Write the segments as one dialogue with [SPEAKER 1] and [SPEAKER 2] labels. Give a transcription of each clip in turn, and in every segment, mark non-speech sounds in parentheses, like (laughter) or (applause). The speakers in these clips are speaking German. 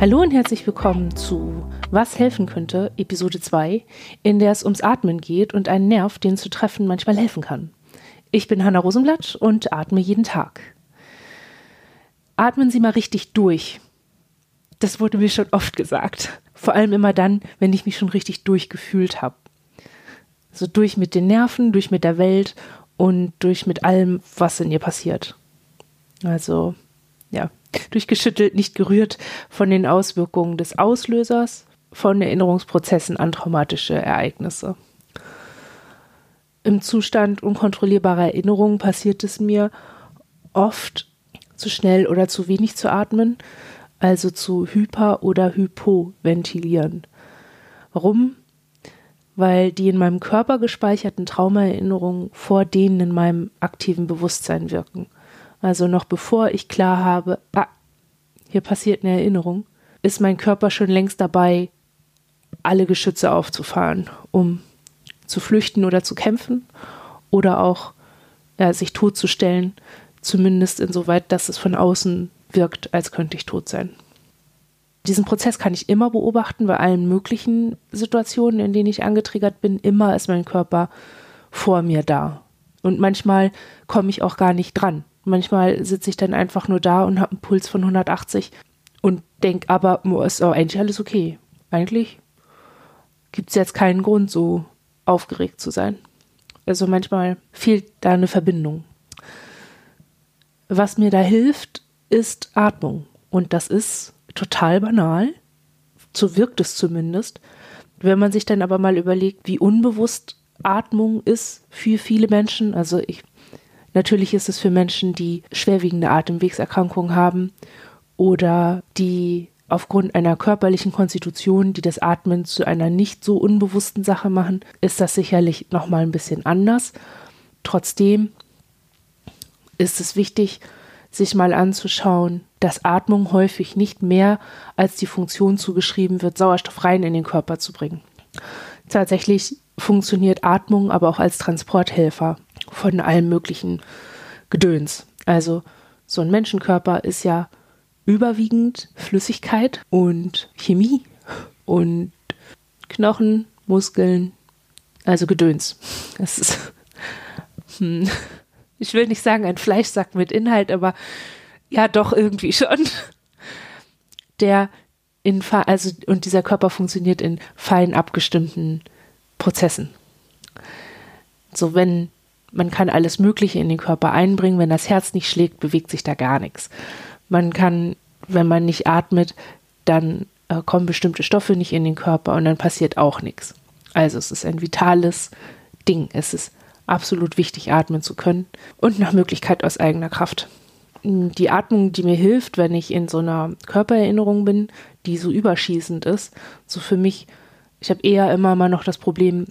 [SPEAKER 1] Hallo und herzlich willkommen zu Was helfen könnte, Episode 2, in der es ums Atmen geht und einen Nerv, den zu treffen manchmal helfen kann. Ich bin Hanna Rosenblatt und atme jeden Tag. Atmen Sie mal richtig durch. Das wurde mir schon oft gesagt. Vor allem immer dann, wenn ich mich schon richtig durchgefühlt habe. So durch mit den Nerven, durch mit der Welt und durch mit allem, was in ihr passiert. Also, ja, durchgeschüttelt, nicht gerührt von den Auswirkungen des Auslösers, von Erinnerungsprozessen an traumatische Ereignisse. Im Zustand unkontrollierbarer Erinnerungen passiert es mir oft zu schnell oder zu wenig zu atmen, also zu hyper- oder hypoventilieren. Warum? Weil die in meinem Körper gespeicherten Traumaerinnerungen vor denen in meinem aktiven Bewusstsein wirken. Also noch bevor ich klar habe, ah, hier passiert eine Erinnerung, ist mein Körper schon längst dabei, alle Geschütze aufzufahren, um zu flüchten oder zu kämpfen oder auch ja, sich totzustellen, zumindest insoweit, dass es von außen wirkt, als könnte ich tot sein. Diesen Prozess kann ich immer beobachten bei allen möglichen Situationen, in denen ich angetriggert bin. Immer ist mein Körper vor mir da. Und manchmal komme ich auch gar nicht dran. Manchmal sitze ich dann einfach nur da und habe einen Puls von 180 und denke aber, ist auch eigentlich alles okay. Eigentlich gibt es jetzt keinen Grund, so aufgeregt zu sein. Also manchmal fehlt da eine Verbindung. Was mir da hilft, ist Atmung. Und das ist total banal. So wirkt es zumindest. Wenn man sich dann aber mal überlegt, wie unbewusst Atmung ist für viele Menschen, also ich Natürlich ist es für Menschen, die schwerwiegende Atemwegserkrankungen haben oder die aufgrund einer körperlichen Konstitution, die das Atmen zu einer nicht so unbewussten Sache machen, ist das sicherlich noch mal ein bisschen anders. Trotzdem ist es wichtig, sich mal anzuschauen, dass Atmung häufig nicht mehr als die Funktion zugeschrieben wird, Sauerstoff rein in den Körper zu bringen. Tatsächlich funktioniert Atmung aber auch als Transporthelfer von allem möglichen Gedöns. Also so ein Menschenkörper ist ja überwiegend Flüssigkeit und Chemie und Knochen, Muskeln, also Gedöns. Das ist, (laughs) hm, ich will nicht sagen ein Fleischsack mit Inhalt, aber ja, doch irgendwie schon. Der in, also, und dieser Körper funktioniert in fein abgestimmten Prozessen. So, wenn man kann alles Mögliche in den Körper einbringen. Wenn das Herz nicht schlägt, bewegt sich da gar nichts. Man kann, wenn man nicht atmet, dann äh, kommen bestimmte Stoffe nicht in den Körper und dann passiert auch nichts. Also es ist ein vitales Ding. Es ist absolut wichtig, atmen zu können und nach Möglichkeit aus eigener Kraft. Die Atmung, die mir hilft, wenn ich in so einer Körpererinnerung bin, die so überschießend ist, so für mich, ich habe eher immer mal noch das Problem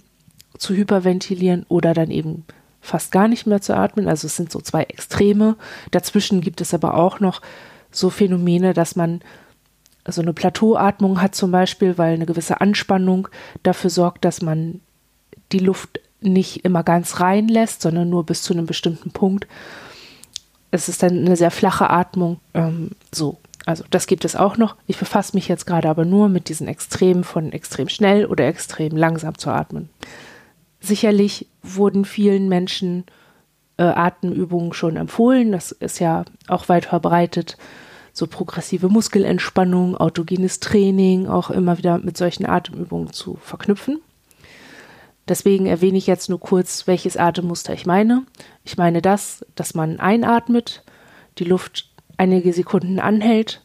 [SPEAKER 1] zu hyperventilieren oder dann eben fast gar nicht mehr zu atmen. Also es sind so zwei Extreme. Dazwischen gibt es aber auch noch so Phänomene, dass man so eine Plateauatmung hat zum Beispiel, weil eine gewisse Anspannung dafür sorgt, dass man die Luft nicht immer ganz reinlässt, sondern nur bis zu einem bestimmten Punkt. Es ist dann eine sehr flache Atmung. Ähm, so, also das gibt es auch noch. Ich befasse mich jetzt gerade aber nur mit diesen Extremen von extrem schnell oder extrem langsam zu atmen. Sicherlich wurden vielen Menschen äh, Atemübungen schon empfohlen. Das ist ja auch weit verbreitet. So progressive Muskelentspannung, autogenes Training, auch immer wieder mit solchen Atemübungen zu verknüpfen. Deswegen erwähne ich jetzt nur kurz, welches Atemmuster ich meine. Ich meine das, dass man einatmet, die Luft einige Sekunden anhält,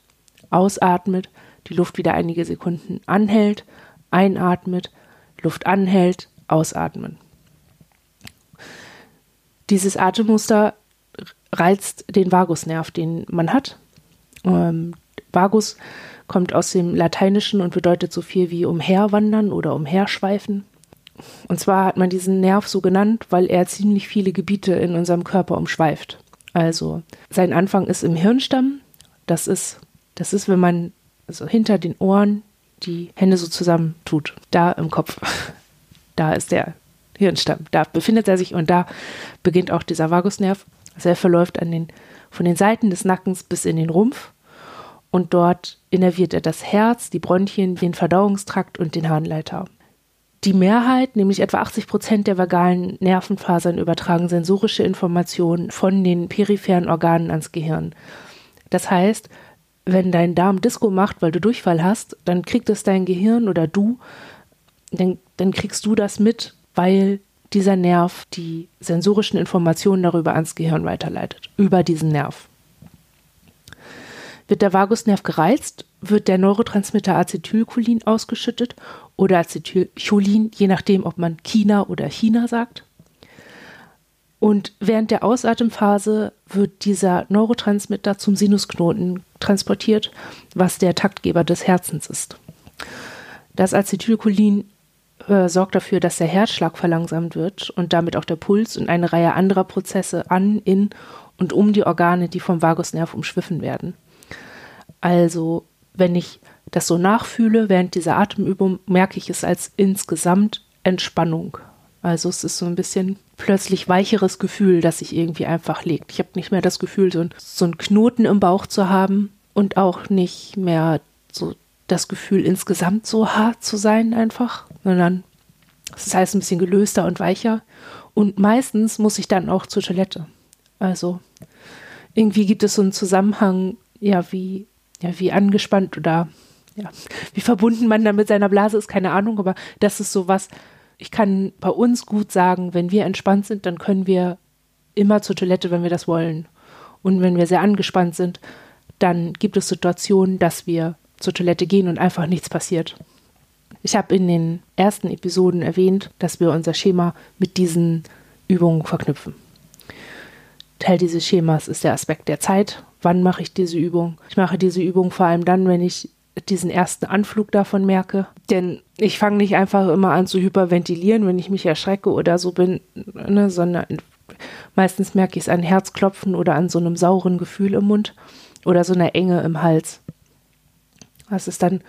[SPEAKER 1] ausatmet, die Luft wieder einige Sekunden anhält, einatmet, Luft anhält, ausatmen. Dieses Atemmuster reizt den Vagusnerv, den man hat. Ähm, Vagus kommt aus dem Lateinischen und bedeutet so viel wie umherwandern oder umherschweifen. Und zwar hat man diesen Nerv so genannt, weil er ziemlich viele Gebiete in unserem Körper umschweift. Also sein Anfang ist im Hirnstamm. Das ist, das ist, wenn man also hinter den Ohren die Hände so zusammen tut, da im Kopf. Da ist der Hirnstamm. Da befindet er sich und da beginnt auch dieser Vagusnerv. Also er verläuft an den, von den Seiten des Nackens bis in den Rumpf. und dort innerviert er das Herz, die Bronchien, den Verdauungstrakt und den Harnleiter. Die Mehrheit, nämlich etwa 80 Prozent der vagalen Nervenfasern, übertragen sensorische Informationen von den peripheren Organen ans Gehirn. Das heißt, wenn dein Darm Disco macht, weil du Durchfall hast, dann kriegt es dein Gehirn oder du, dann, dann kriegst du das mit, weil dieser Nerv die sensorischen Informationen darüber ans Gehirn weiterleitet, über diesen Nerv. Wird der Vagusnerv gereizt, wird der Neurotransmitter Acetylcholin ausgeschüttet oder Acetylcholin, je nachdem, ob man China oder China sagt. Und während der Ausatemphase wird dieser Neurotransmitter zum Sinusknoten transportiert, was der Taktgeber des Herzens ist. Das Acetylcholin äh, sorgt dafür, dass der Herzschlag verlangsamt wird und damit auch der Puls und eine Reihe anderer Prozesse an, in und um die Organe, die vom Vagusnerv umschwiffen werden. Also, wenn ich das so nachfühle während dieser Atemübung, merke ich es als insgesamt Entspannung. Also es ist so ein bisschen plötzlich weicheres Gefühl, das sich irgendwie einfach legt. Ich habe nicht mehr das Gefühl, so, ein, so einen Knoten im Bauch zu haben und auch nicht mehr so das Gefühl, insgesamt so hart zu sein einfach, sondern das heißt ein bisschen gelöster und weicher. Und meistens muss ich dann auch zur Toilette. Also irgendwie gibt es so einen Zusammenhang, ja, wie ja, wie angespannt oder ja, wie verbunden man dann mit seiner Blase ist, keine Ahnung, aber das ist so was, ich kann bei uns gut sagen, wenn wir entspannt sind, dann können wir immer zur Toilette, wenn wir das wollen. Und wenn wir sehr angespannt sind, dann gibt es Situationen, dass wir zur Toilette gehen und einfach nichts passiert. Ich habe in den ersten Episoden erwähnt, dass wir unser Schema mit diesen Übungen verknüpfen. Teil dieses Schemas ist der Aspekt der Zeit wann mache ich diese Übung. Ich mache diese Übung vor allem dann, wenn ich diesen ersten Anflug davon merke. Denn ich fange nicht einfach immer an zu hyperventilieren, wenn ich mich erschrecke oder so bin, ne, sondern meistens merke ich es an Herzklopfen oder an so einem sauren Gefühl im Mund oder so einer Enge im Hals. Das ist dann,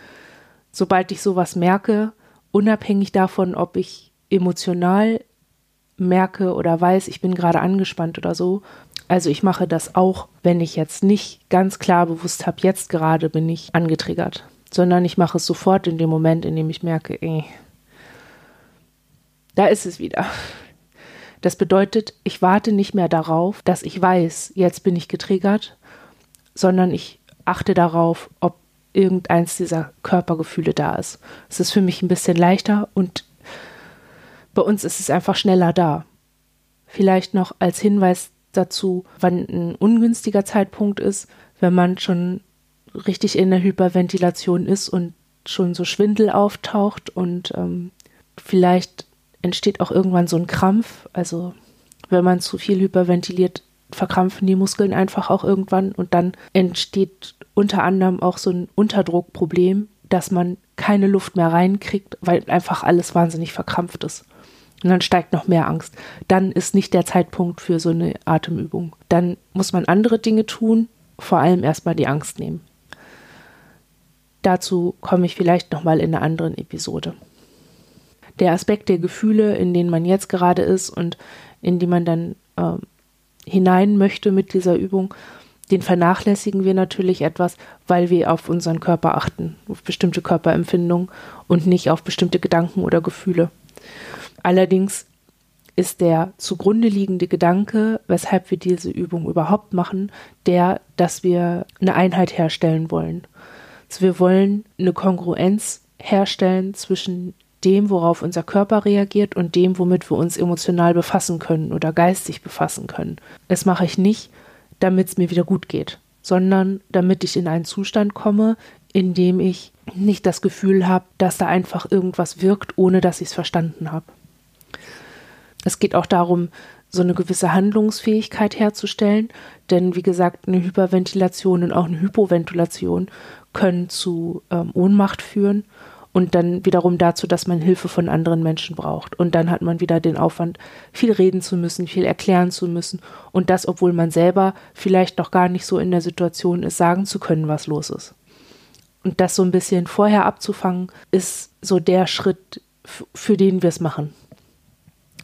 [SPEAKER 1] sobald ich sowas merke, unabhängig davon, ob ich emotional merke oder weiß, ich bin gerade angespannt oder so, also ich mache das auch, wenn ich jetzt nicht ganz klar bewusst habe, jetzt gerade bin ich angetriggert, sondern ich mache es sofort in dem Moment, in dem ich merke, ey, da ist es wieder. Das bedeutet, ich warte nicht mehr darauf, dass ich weiß, jetzt bin ich getriggert, sondern ich achte darauf, ob irgendeins dieser Körpergefühle da ist. Es ist für mich ein bisschen leichter und bei uns ist es einfach schneller da. Vielleicht noch als Hinweis dazu, wann ein ungünstiger Zeitpunkt ist, wenn man schon richtig in der Hyperventilation ist und schon so Schwindel auftaucht und ähm, vielleicht entsteht auch irgendwann so ein Krampf. Also wenn man zu viel hyperventiliert, verkrampfen die Muskeln einfach auch irgendwann und dann entsteht unter anderem auch so ein Unterdruckproblem, dass man keine Luft mehr reinkriegt, weil einfach alles wahnsinnig verkrampft ist. Und dann steigt noch mehr Angst. Dann ist nicht der Zeitpunkt für so eine Atemübung. Dann muss man andere Dinge tun, vor allem erstmal die Angst nehmen. Dazu komme ich vielleicht nochmal in einer anderen Episode. Der Aspekt der Gefühle, in denen man jetzt gerade ist und in die man dann äh, hinein möchte mit dieser Übung, den vernachlässigen wir natürlich etwas, weil wir auf unseren Körper achten, auf bestimmte Körperempfindungen und nicht auf bestimmte Gedanken oder Gefühle. Allerdings ist der zugrunde liegende Gedanke, weshalb wir diese Übung überhaupt machen, der, dass wir eine Einheit herstellen wollen. Also wir wollen eine Kongruenz herstellen zwischen dem, worauf unser Körper reagiert und dem, womit wir uns emotional befassen können oder geistig befassen können. Das mache ich nicht, damit es mir wieder gut geht, sondern damit ich in einen Zustand komme, in dem ich nicht das Gefühl habe, dass da einfach irgendwas wirkt, ohne dass ich es verstanden habe. Es geht auch darum, so eine gewisse Handlungsfähigkeit herzustellen, denn wie gesagt, eine Hyperventilation und auch eine Hypoventilation können zu ähm, Ohnmacht führen und dann wiederum dazu, dass man Hilfe von anderen Menschen braucht. Und dann hat man wieder den Aufwand, viel reden zu müssen, viel erklären zu müssen und das, obwohl man selber vielleicht noch gar nicht so in der Situation ist, sagen zu können, was los ist. Und das so ein bisschen vorher abzufangen, ist so der Schritt, für den wir es machen.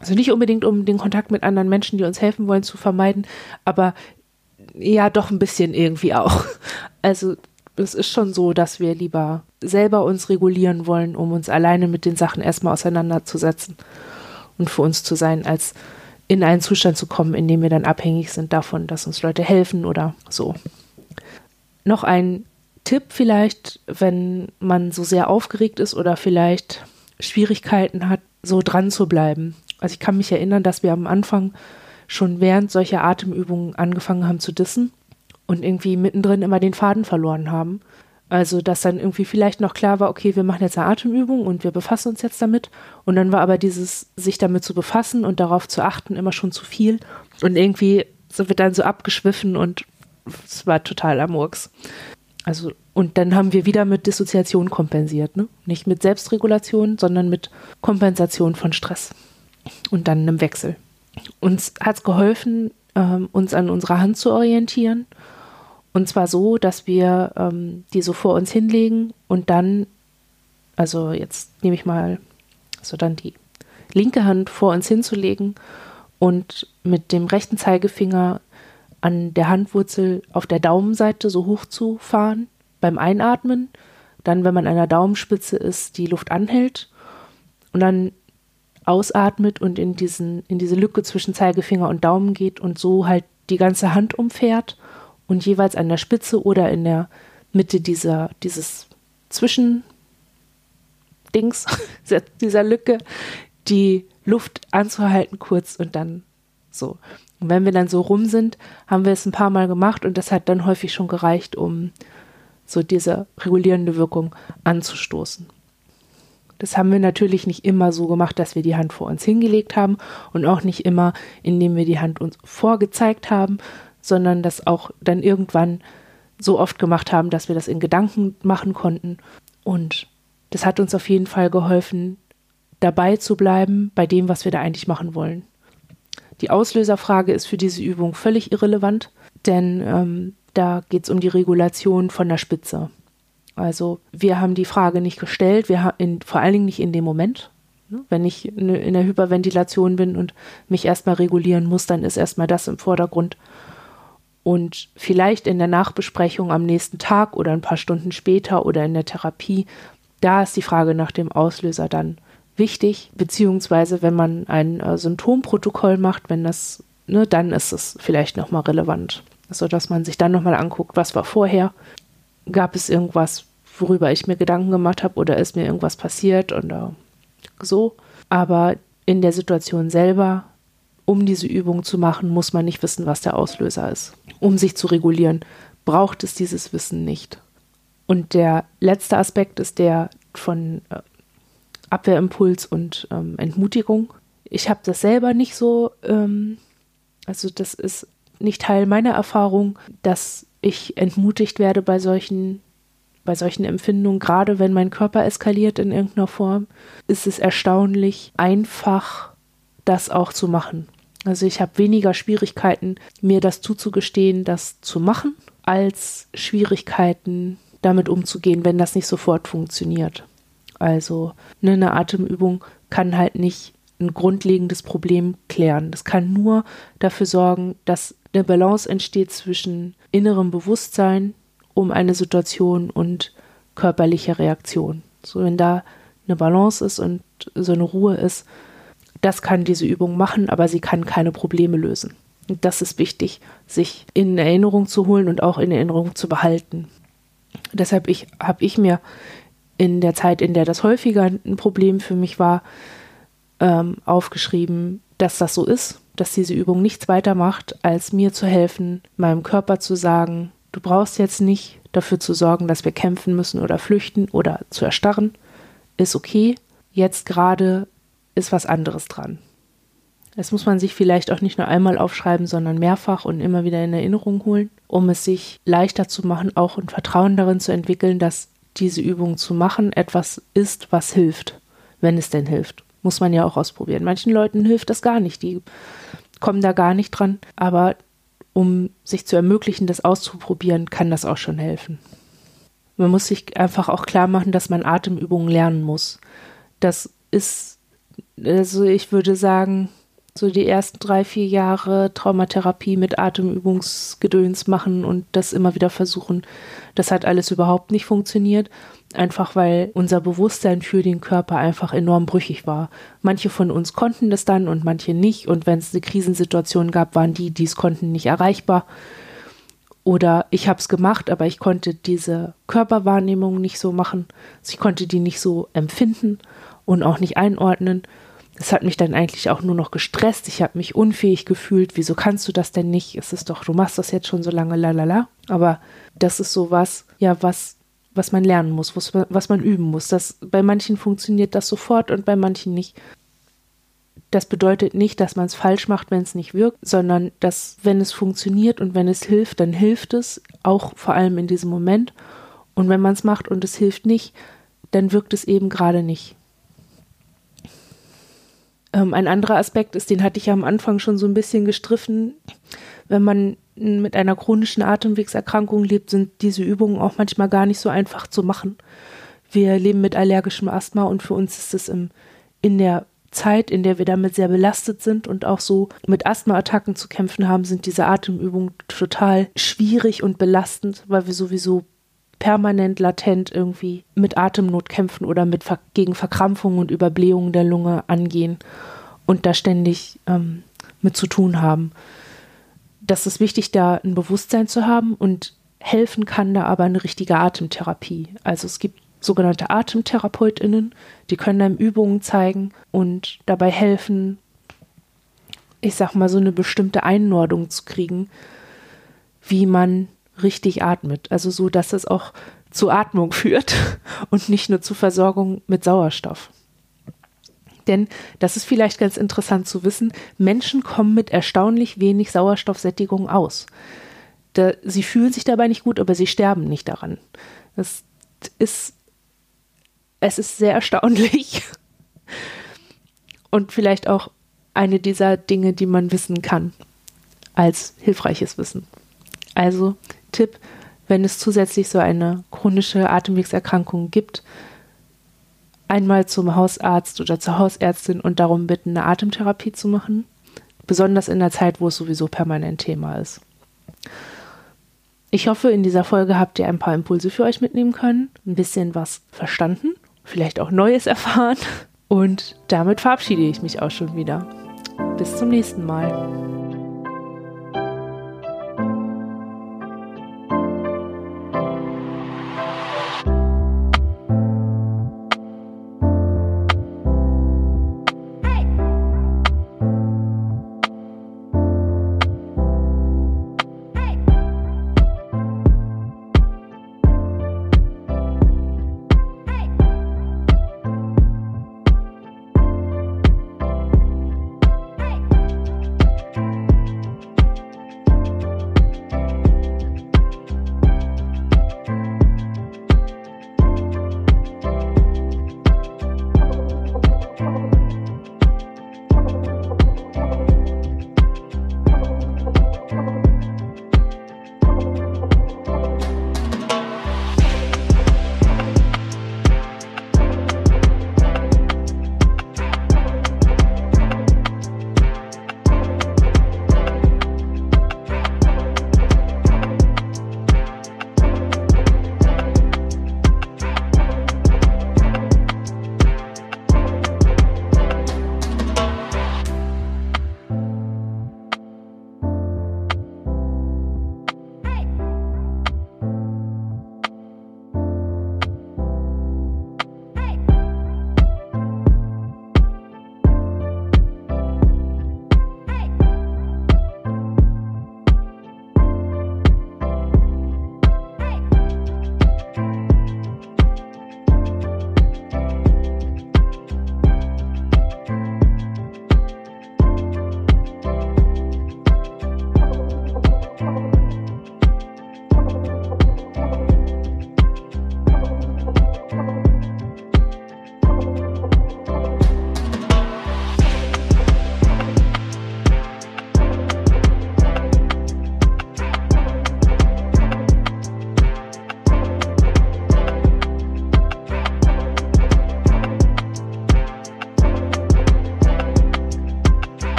[SPEAKER 1] Also nicht unbedingt, um den Kontakt mit anderen Menschen, die uns helfen wollen, zu vermeiden, aber ja, doch ein bisschen irgendwie auch. Also es ist schon so, dass wir lieber selber uns regulieren wollen, um uns alleine mit den Sachen erstmal auseinanderzusetzen und für uns zu sein, als in einen Zustand zu kommen, in dem wir dann abhängig sind davon, dass uns Leute helfen oder so. Noch ein Tipp vielleicht, wenn man so sehr aufgeregt ist oder vielleicht Schwierigkeiten hat, so dran zu bleiben. Also ich kann mich erinnern, dass wir am Anfang schon während solcher Atemübungen angefangen haben zu dissen und irgendwie mittendrin immer den Faden verloren haben. Also, dass dann irgendwie vielleicht noch klar war, okay, wir machen jetzt eine Atemübung und wir befassen uns jetzt damit. Und dann war aber dieses, sich damit zu befassen und darauf zu achten, immer schon zu viel. Und irgendwie sind wir dann so abgeschwiffen und es war total am Urks. Also, und dann haben wir wieder mit Dissoziation kompensiert, ne? Nicht mit Selbstregulation, sondern mit Kompensation von Stress. Und dann einem Wechsel. Uns hat es geholfen, ähm, uns an unserer Hand zu orientieren und zwar so, dass wir ähm, die so vor uns hinlegen und dann, also jetzt nehme ich mal, so dann die linke Hand vor uns hinzulegen und mit dem rechten Zeigefinger an der Handwurzel auf der Daumenseite so hoch zu fahren beim Einatmen. Dann, wenn man an der Daumenspitze ist, die Luft anhält und dann ausatmet und in, diesen, in diese Lücke zwischen Zeigefinger und Daumen geht und so halt die ganze Hand umfährt und jeweils an der Spitze oder in der Mitte dieser, dieses Zwischendings, (laughs) dieser Lücke, die Luft anzuhalten kurz und dann so. Und wenn wir dann so rum sind, haben wir es ein paar Mal gemacht und das hat dann häufig schon gereicht, um so diese regulierende Wirkung anzustoßen. Das haben wir natürlich nicht immer so gemacht, dass wir die Hand vor uns hingelegt haben und auch nicht immer, indem wir die Hand uns vorgezeigt haben, sondern das auch dann irgendwann so oft gemacht haben, dass wir das in Gedanken machen konnten. Und das hat uns auf jeden Fall geholfen, dabei zu bleiben bei dem, was wir da eigentlich machen wollen. Die Auslöserfrage ist für diese Übung völlig irrelevant, denn ähm, da geht es um die Regulation von der Spitze. Also wir haben die Frage nicht gestellt, wir haben vor allen Dingen nicht in dem Moment. Ne? Wenn ich in der Hyperventilation bin und mich erstmal regulieren muss, dann ist erstmal das im Vordergrund. Und vielleicht in der Nachbesprechung am nächsten Tag oder ein paar Stunden später oder in der Therapie, da ist die Frage nach dem Auslöser dann wichtig, beziehungsweise wenn man ein äh, Symptomprotokoll macht, wenn das, ne, dann ist es vielleicht nochmal relevant. Also dass man sich dann nochmal anguckt, was war vorher, gab es irgendwas, worüber ich mir Gedanken gemacht habe oder ist mir irgendwas passiert oder so. Aber in der Situation selber um diese Übung zu machen, muss man nicht wissen, was der Auslöser ist. Um sich zu regulieren, braucht es dieses Wissen nicht. Und der letzte Aspekt ist der von äh, Abwehrimpuls und ähm, Entmutigung. Ich habe das selber nicht so, ähm, also das ist nicht Teil meiner Erfahrung, dass ich entmutigt werde bei solchen bei solchen Empfindungen, gerade wenn mein Körper eskaliert in irgendeiner Form, ist es erstaunlich einfach, das auch zu machen. Also ich habe weniger Schwierigkeiten, mir das zuzugestehen, das zu machen, als Schwierigkeiten damit umzugehen, wenn das nicht sofort funktioniert. Also ne, eine Atemübung kann halt nicht ein grundlegendes Problem klären. Das kann nur dafür sorgen, dass eine Balance entsteht zwischen innerem Bewusstsein um eine Situation und körperlicher Reaktion. So wenn da eine Balance ist und so eine Ruhe ist, das kann diese Übung machen, aber sie kann keine Probleme lösen. Und das ist wichtig, sich in Erinnerung zu holen und auch in Erinnerung zu behalten. Deshalb ich, habe ich mir in der Zeit, in der das häufiger ein Problem für mich war, ähm, aufgeschrieben, dass das so ist, dass diese Übung nichts weiter macht, als mir zu helfen, meinem Körper zu sagen, du brauchst jetzt nicht dafür zu sorgen, dass wir kämpfen müssen oder flüchten oder zu erstarren, ist okay. Jetzt gerade ist was anderes dran. Das muss man sich vielleicht auch nicht nur einmal aufschreiben, sondern mehrfach und immer wieder in Erinnerung holen, um es sich leichter zu machen, auch ein Vertrauen darin zu entwickeln, dass diese Übung zu machen etwas ist, was hilft, wenn es denn hilft. Muss man ja auch ausprobieren. Manchen Leuten hilft das gar nicht, die kommen da gar nicht dran, aber um sich zu ermöglichen, das auszuprobieren, kann das auch schon helfen. Man muss sich einfach auch klar machen, dass man Atemübungen lernen muss. Das ist also ich würde sagen, so die ersten drei, vier Jahre Traumatherapie mit Atemübungsgedöns machen und das immer wieder versuchen. Das hat alles überhaupt nicht funktioniert, einfach weil unser Bewusstsein für den Körper einfach enorm brüchig war. Manche von uns konnten das dann und manche nicht. Und wenn es eine Krisensituation gab, waren die, die es konnten, nicht erreichbar. Oder ich habe es gemacht, aber ich konnte diese Körperwahrnehmung nicht so machen. Also ich konnte die nicht so empfinden und auch nicht einordnen. Das hat mich dann eigentlich auch nur noch gestresst. Ich habe mich unfähig gefühlt. Wieso kannst du das denn nicht? Es ist doch, du machst das jetzt schon so lange, lalala. Aber das ist so was, ja, was, was man lernen muss, was, was man üben muss. Das, bei manchen funktioniert das sofort und bei manchen nicht. Das bedeutet nicht, dass man es falsch macht, wenn es nicht wirkt, sondern dass, wenn es funktioniert und wenn es hilft, dann hilft es, auch vor allem in diesem Moment. Und wenn man es macht und es hilft nicht, dann wirkt es eben gerade nicht. Ähm, ein anderer Aspekt ist, den hatte ich ja am Anfang schon so ein bisschen gestriffen. Wenn man mit einer chronischen Atemwegserkrankung lebt, sind diese Übungen auch manchmal gar nicht so einfach zu machen. Wir leben mit allergischem Asthma und für uns ist es im, in der Zeit, in der wir damit sehr belastet sind und auch so mit Asthmaattacken zu kämpfen haben, sind diese Atemübungen total schwierig und belastend, weil wir sowieso permanent latent irgendwie mit Atemnot kämpfen oder mit gegen Verkrampfungen und Überblähungen der Lunge angehen und da ständig ähm, mit zu tun haben. Das ist wichtig, da ein Bewusstsein zu haben und helfen kann da aber eine richtige Atemtherapie. Also es gibt sogenannte Atemtherapeutinnen, die können einem Übungen zeigen und dabei helfen, ich sag mal, so eine bestimmte Einordnung zu kriegen, wie man richtig atmet. Also so, dass es auch zu Atmung (laughs) führt und nicht nur zu Versorgung mit Sauerstoff. Denn das ist vielleicht ganz interessant zu wissen, Menschen kommen mit erstaunlich wenig Sauerstoffsättigung aus. Da, sie fühlen sich dabei nicht gut, aber sie sterben nicht daran. Das ist, es ist sehr erstaunlich und vielleicht auch eine dieser Dinge, die man wissen kann als hilfreiches Wissen. Also Tipp, wenn es zusätzlich so eine chronische Atemwegserkrankung gibt, einmal zum Hausarzt oder zur Hausärztin und darum bitten, eine Atemtherapie zu machen. Besonders in der Zeit, wo es sowieso permanent Thema ist. Ich hoffe, in dieser Folge habt ihr ein paar Impulse für euch mitnehmen können, ein bisschen was verstanden, vielleicht auch Neues erfahren. Und damit verabschiede ich mich auch schon wieder. Bis zum nächsten Mal.